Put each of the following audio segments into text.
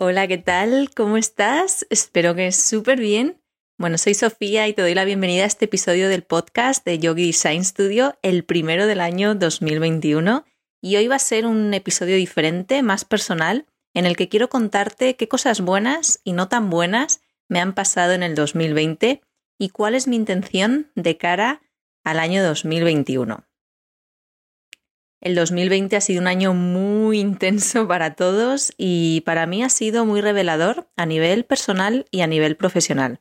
Hola, ¿qué tal? ¿Cómo estás? Espero que súper bien. Bueno, soy Sofía y te doy la bienvenida a este episodio del podcast de Yogi Design Studio, el primero del año 2021. Y hoy va a ser un episodio diferente, más personal, en el que quiero contarte qué cosas buenas y no tan buenas me han pasado en el 2020 y cuál es mi intención de cara al año 2021. El 2020 ha sido un año muy intenso para todos y para mí ha sido muy revelador a nivel personal y a nivel profesional.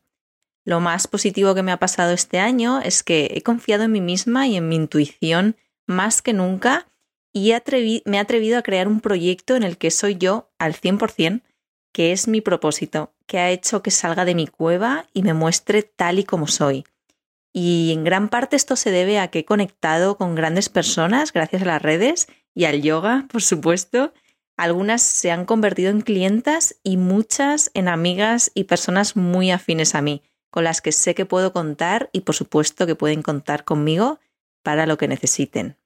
Lo más positivo que me ha pasado este año es que he confiado en mí misma y en mi intuición más que nunca y me he atrevido a crear un proyecto en el que soy yo al 100%, que es mi propósito, que ha hecho que salga de mi cueva y me muestre tal y como soy. Y en gran parte esto se debe a que he conectado con grandes personas gracias a las redes y al yoga, por supuesto. Algunas se han convertido en clientas y muchas en amigas y personas muy afines a mí, con las que sé que puedo contar y por supuesto que pueden contar conmigo para lo que necesiten.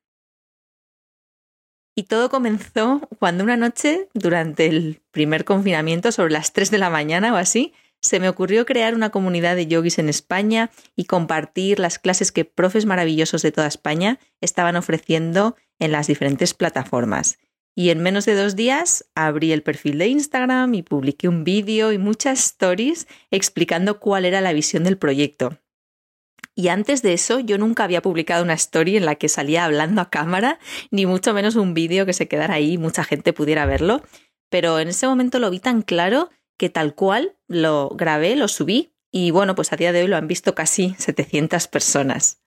Y todo comenzó cuando una noche, durante el primer confinamiento, sobre las 3 de la mañana o así, se me ocurrió crear una comunidad de yogis en España y compartir las clases que profes maravillosos de toda España estaban ofreciendo en las diferentes plataformas. Y en menos de dos días abrí el perfil de Instagram y publiqué un vídeo y muchas stories explicando cuál era la visión del proyecto. Y antes de eso yo nunca había publicado una story en la que salía hablando a cámara, ni mucho menos un vídeo que se quedara ahí y mucha gente pudiera verlo. Pero en ese momento lo vi tan claro que tal cual lo grabé, lo subí y bueno, pues a día de hoy lo han visto casi 700 personas.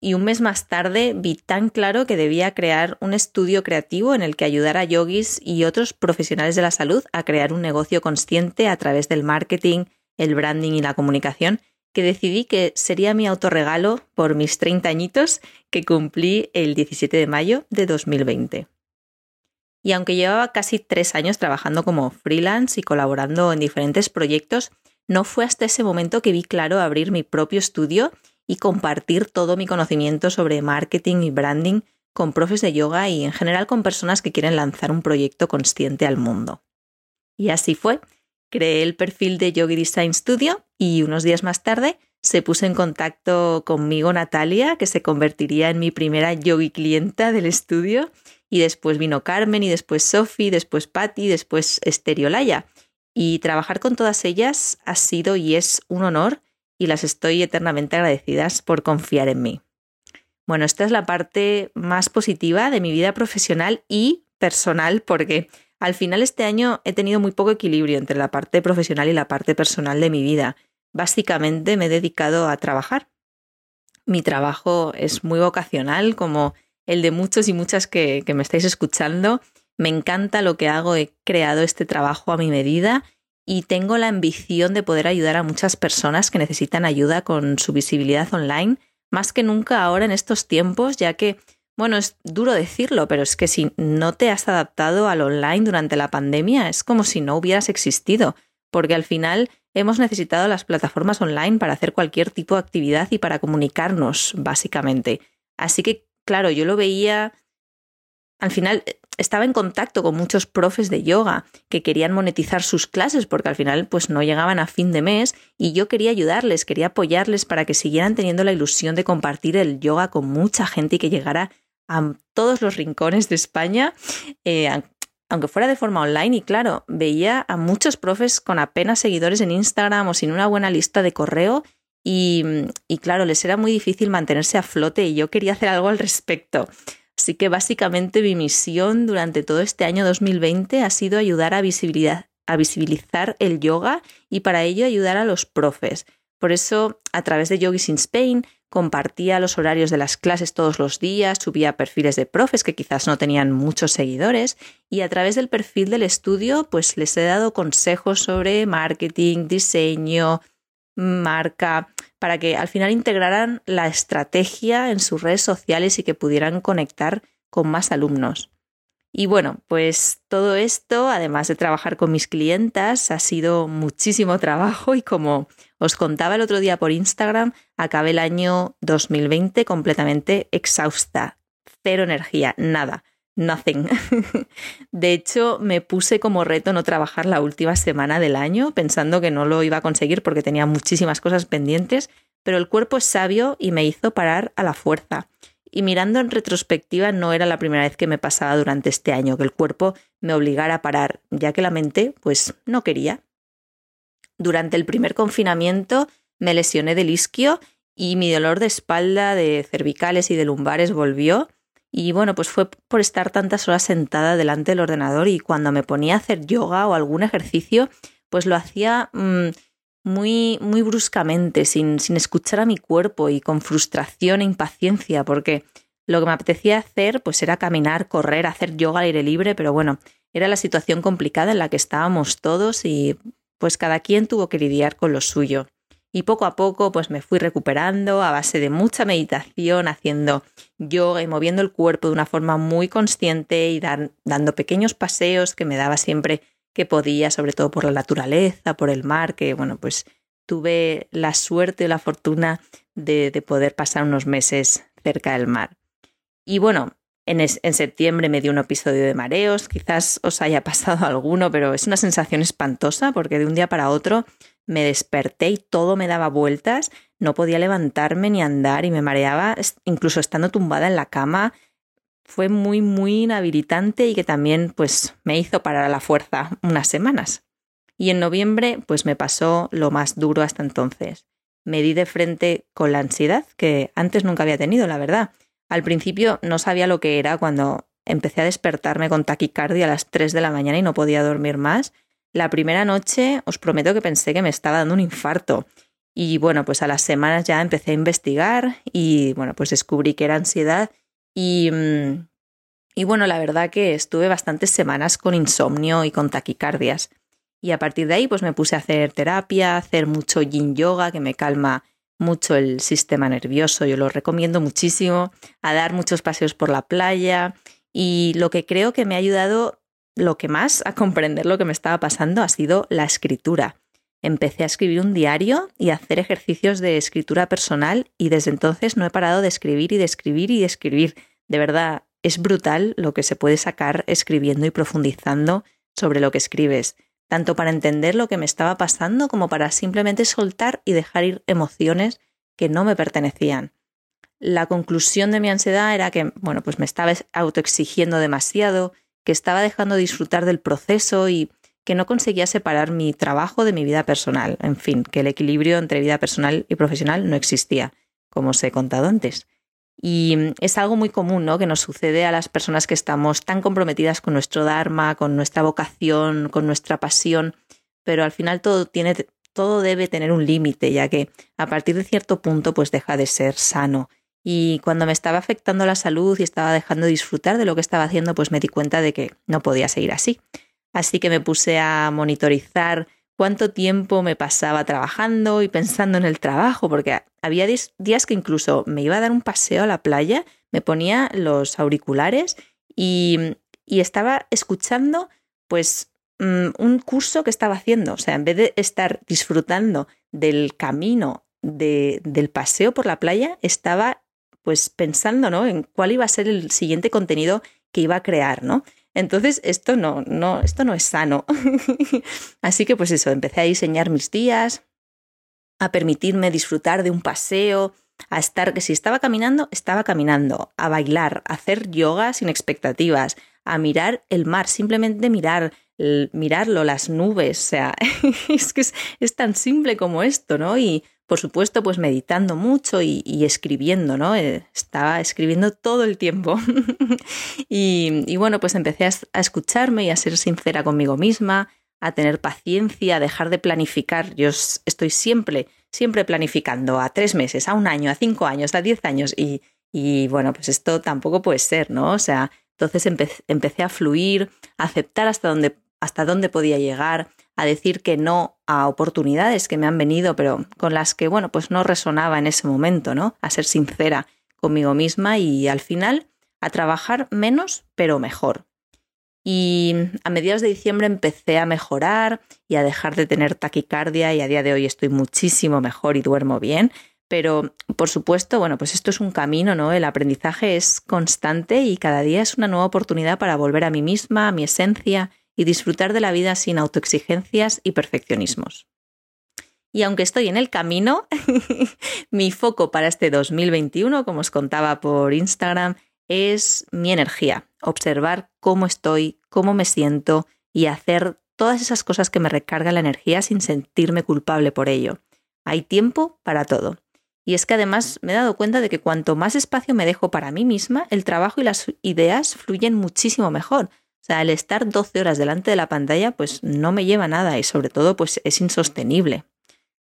Y un mes más tarde vi tan claro que debía crear un estudio creativo en el que ayudara a yogis y otros profesionales de la salud a crear un negocio consciente a través del marketing, el branding y la comunicación, que decidí que sería mi autorregalo por mis 30 añitos que cumplí el 17 de mayo de 2020. Y aunque llevaba casi tres años trabajando como freelance y colaborando en diferentes proyectos, no fue hasta ese momento que vi claro abrir mi propio estudio y compartir todo mi conocimiento sobre marketing y branding con profes de yoga y en general con personas que quieren lanzar un proyecto consciente al mundo. Y así fue. Creé el perfil de Yogi Design Studio y unos días más tarde se puso en contacto conmigo Natalia, que se convertiría en mi primera yogi clienta del estudio y después vino Carmen, y después Sophie, después Patty, después Esteriolaya. Y trabajar con todas ellas ha sido y es un honor y las estoy eternamente agradecidas por confiar en mí. Bueno, esta es la parte más positiva de mi vida profesional y personal porque al final este año he tenido muy poco equilibrio entre la parte profesional y la parte personal de mi vida. Básicamente me he dedicado a trabajar. Mi trabajo es muy vocacional, como el de muchos y muchas que, me estáis escuchando. Me encanta lo que hago, he creado este trabajo a mi medida y tengo la ambición de poder ayudar a muchas personas que necesitan ayuda con su visibilidad online, más que nunca ahora en estos tiempos, ya que, bueno, es duro decirlo, pero es que si no te has adaptado al online durante la pandemia, es como si no hubieras existido, porque al final hemos necesitado las plataformas online para hacer cualquier tipo de actividad y para comunicarnos, básicamente. Así que claro, yo lo veía, al final eh, estaba en contacto con muchos profes de yoga que querían monetizar sus clases porque al final pues no llegaban a fin de mes y yo quería ayudarles, quería apoyarles para que siguieran teniendo la ilusión de compartir el yoga con mucha gente y que llegara a todos los rincones de España, eh, aunque fuera de forma online y claro, veía a muchos profes con apenas seguidores en Instagram o sin una buena lista de correo y, claro, les era muy difícil mantenerse a flote y yo quería hacer algo al respecto. Así que básicamente mi misión durante todo este año 2020 ha sido ayudar a, a visibilizar el yoga y para ello ayudar a los profes. Por eso, a través de Yogis in Spain, compartía los horarios de las clases todos los días, subía perfiles de profes que quizás no tenían muchos seguidores y a través del perfil del estudio pues les he dado consejos sobre marketing, diseño, marca, para que al final integraran la estrategia en sus redes sociales y que pudieran conectar con más alumnos. Y bueno, pues todo esto, además de trabajar con mis clientas, ha sido muchísimo trabajo y como os contaba el otro día por Instagram, acabé el año 2020 completamente exhausta, cero energía, nada. Nothing. De hecho, me puse como reto no trabajar la última semana del año, pensando que no lo iba a conseguir porque tenía muchísimas cosas pendientes, pero el cuerpo es sabio y me hizo parar a la fuerza. Y mirando en retrospectiva, no era la primera vez que me pasaba durante este año, que el cuerpo me obligara a parar, ya que la mente, pues, no quería. Durante el primer confinamiento me lesioné del isquio y mi dolor de espalda, de cervicales y de lumbares volvió. Y bueno, pues fue por estar tantas horas sentada delante del ordenador y cuando me ponía a hacer yoga o algún ejercicio, pues lo hacía mm, muy, muy bruscamente, sin, sin escuchar a mi cuerpo y con frustración e impaciencia, porque lo que me apetecía hacer pues era caminar, correr, hacer yoga al aire libre, pero bueno, era la situación complicada en la que estábamos todos y pues cada quien tuvo que lidiar con lo suyo. Y poco a poco pues me fui recuperando a base de mucha meditación, haciendo yoga y moviendo el cuerpo de una forma muy consciente y dando pequeños paseos que me daba siempre que podía, sobre todo por la naturaleza, por el mar, que bueno, pues tuve la suerte y la fortuna de, de poder pasar unos meses cerca del mar. Y bueno, en, en, septiembre me dio un episodio de mareos, quizás os haya pasado alguno, pero es una sensación espantosa porque de un día para otro me desperté y todo me daba vueltas, no podía levantarme ni andar y me mareaba, incluso estando tumbada en la cama, fue muy, muy inhabilitante y que también pues me hizo parar a la fuerza unas semanas. Y en noviembre pues me pasó lo más duro hasta entonces. Me di de frente con la ansiedad que antes nunca había tenido, la verdad. Al principio no sabía lo que era cuando empecé a despertarme con taquicardia a las 3 de la mañana y no podía dormir más. La primera noche os prometo que pensé que me estaba dando un infarto. Y bueno, pues a las semanas ya empecé a investigar y bueno, pues descubrí que era ansiedad y, mm, y bueno, la verdad que estuve bastantes semanas con insomnio y con taquicardias. Y a partir de ahí pues me puse a hacer terapia, a hacer mucho yin yoga que me calma mucho el sistema nervioso, yo lo recomiendo muchísimo, a dar muchos paseos por la playa y lo que creo que me ha ayudado lo que más a comprender lo que me estaba pasando ha sido la escritura. Empecé a escribir un diario y a hacer ejercicios de escritura personal y desde entonces no he parado de escribir y de escribir y de escribir. De verdad, es brutal lo que se puede sacar escribiendo y profundizando sobre lo que escribes, tanto para entender lo que me estaba pasando como para simplemente soltar y dejar ir emociones que no me pertenecían. La conclusión de mi ansiedad era que, bueno, pues me estaba autoexigiendo demasiado, que estaba dejando de disfrutar del proceso y que no conseguía separar mi trabajo de mi vida personal. En fin, que el equilibrio entre vida personal y profesional no existía, como os he contado antes. Y es algo muy común, ¿no? Que nos sucede a las personas que estamos tan comprometidas con nuestro Dharma, con nuestra vocación, con nuestra pasión, pero al final todo tiene, todo debe tener un límite, ya que a partir de cierto punto, pues deja de ser sano. Y cuando me estaba afectando la salud y estaba dejando de disfrutar de lo que estaba haciendo, pues me di cuenta de que no podía seguir así. Así que me puse a monitorizar cuánto tiempo me pasaba trabajando y pensando en el trabajo, porque había días que incluso me iba a dar un paseo a la playa, me ponía los auriculares y, y estaba escuchando pues mm, un curso que estaba haciendo. O sea, en vez de estar disfrutando del camino de, del paseo por la playa, estaba pues pensando, ¿no? En cuál iba a ser el siguiente contenido que iba a crear, ¿no? Entonces, esto no, no, esto no es sano. Así que, pues eso, empecé a diseñar mis días, a permitirme disfrutar de un paseo, a estar, que si estaba caminando, estaba caminando, a bailar, a hacer yoga sin expectativas, a mirar el mar, simplemente mirar, mirarlo, las nubes, o sea, es que es, es, tan simple como esto, ¿no? Y por supuesto, pues meditando mucho y, escribiendo, ¿no? Eh, estaba escribiendo todo el tiempo. y, bueno, pues empecé a, escucharme y a ser sincera conmigo misma, a tener paciencia, a dejar de planificar. Yo estoy siempre, siempre planificando a tres meses, a un año, a cinco años, a diez años. Y, y bueno, pues esto tampoco puede ser, ¿no? O sea, entonces empecé a fluir, a aceptar hasta dónde, hasta dónde podía llegar, a decir que no a oportunidades que me han venido, pero con las que, bueno, pues no resonaba en ese momento, ¿no? A ser sincera conmigo misma y al final a trabajar menos, pero mejor. Y a mediados de diciembre empecé a mejorar y a dejar de tener taquicardia y a día de hoy estoy muchísimo mejor y duermo bien, Pero, por supuesto, bueno, pues esto es un camino, ¿no? El aprendizaje es constante y cada día es una nueva oportunidad para volver a mí misma, a mi esencia y disfrutar de la vida sin autoexigencias y perfeccionismos. Y aunque estoy en el camino, mi foco para este 2021, como os contaba por Instagram, es mi energía, observar cómo estoy, cómo me siento y hacer todas esas cosas que me recargan la energía sin sentirme culpable por ello. Hay tiempo para todo. Y es que además me he dado cuenta de que cuanto más espacio me dejo para mí misma, el trabajo y las ideas fluyen muchísimo mejor. O sea, el estar 12 horas delante de la pantalla pues no me lleva nada y sobre todo pues es insostenible.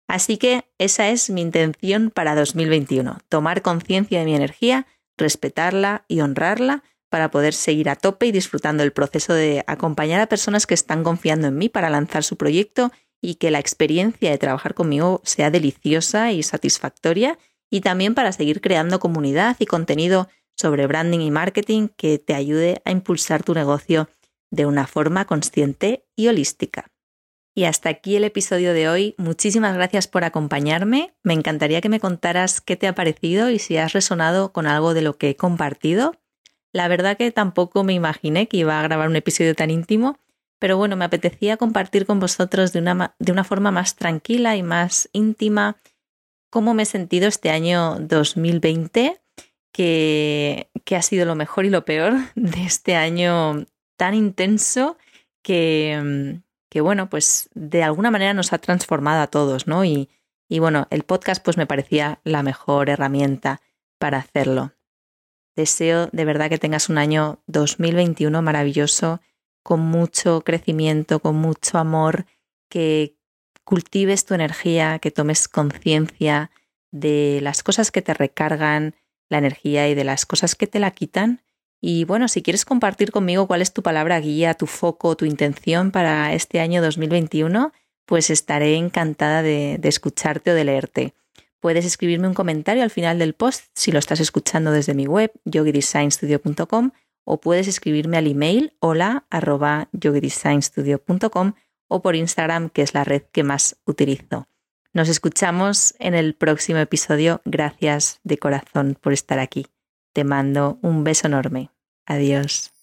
Así que esa es mi intención para 2021, tomar conciencia de mi energía, respetarla y honrarla para poder seguir a tope y disfrutando el proceso de acompañar a personas que están confiando en mí para lanzar su proyecto y que la experiencia de trabajar conmigo sea deliciosa y satisfactoria y también para seguir creando comunidad y contenido sobre branding y marketing que te ayude a impulsar tu negocio de una forma consciente y holística. Y hasta aquí el episodio de hoy. Muchísimas gracias por acompañarme. Me encantaría que me contaras qué te ha parecido y si has resonado con algo de lo que he compartido. La verdad que tampoco me imaginé que iba a grabar un episodio tan íntimo, pero bueno, me apetecía compartir con vosotros de una, de una forma más tranquila y más íntima cómo me he sentido este año 2020, que, ha sido lo mejor y lo peor de este año tan intenso que que bueno, pues de alguna manera nos ha transformado a todos, ¿no? Y, y bueno, el podcast pues me parecía la mejor herramienta para hacerlo. Deseo de verdad que tengas un año 2021 maravilloso, con mucho crecimiento, con mucho amor, que cultives tu energía, que tomes conciencia de las cosas que te recargan la energía y de las cosas que te la quitan y bueno, si quieres compartir conmigo cuál es tu palabra guía, tu foco, tu intención para este año 2021, pues estaré encantada de, escucharte o de leerte. Puedes escribirme un comentario al final del post si lo estás escuchando desde mi web, yogidesignstudio.com, o puedes escribirme al email hola arroba o por Instagram, que es la red que más utilizo. Nos escuchamos en el próximo episodio. Gracias de corazón por estar aquí. Te mando un beso enorme. Adiós.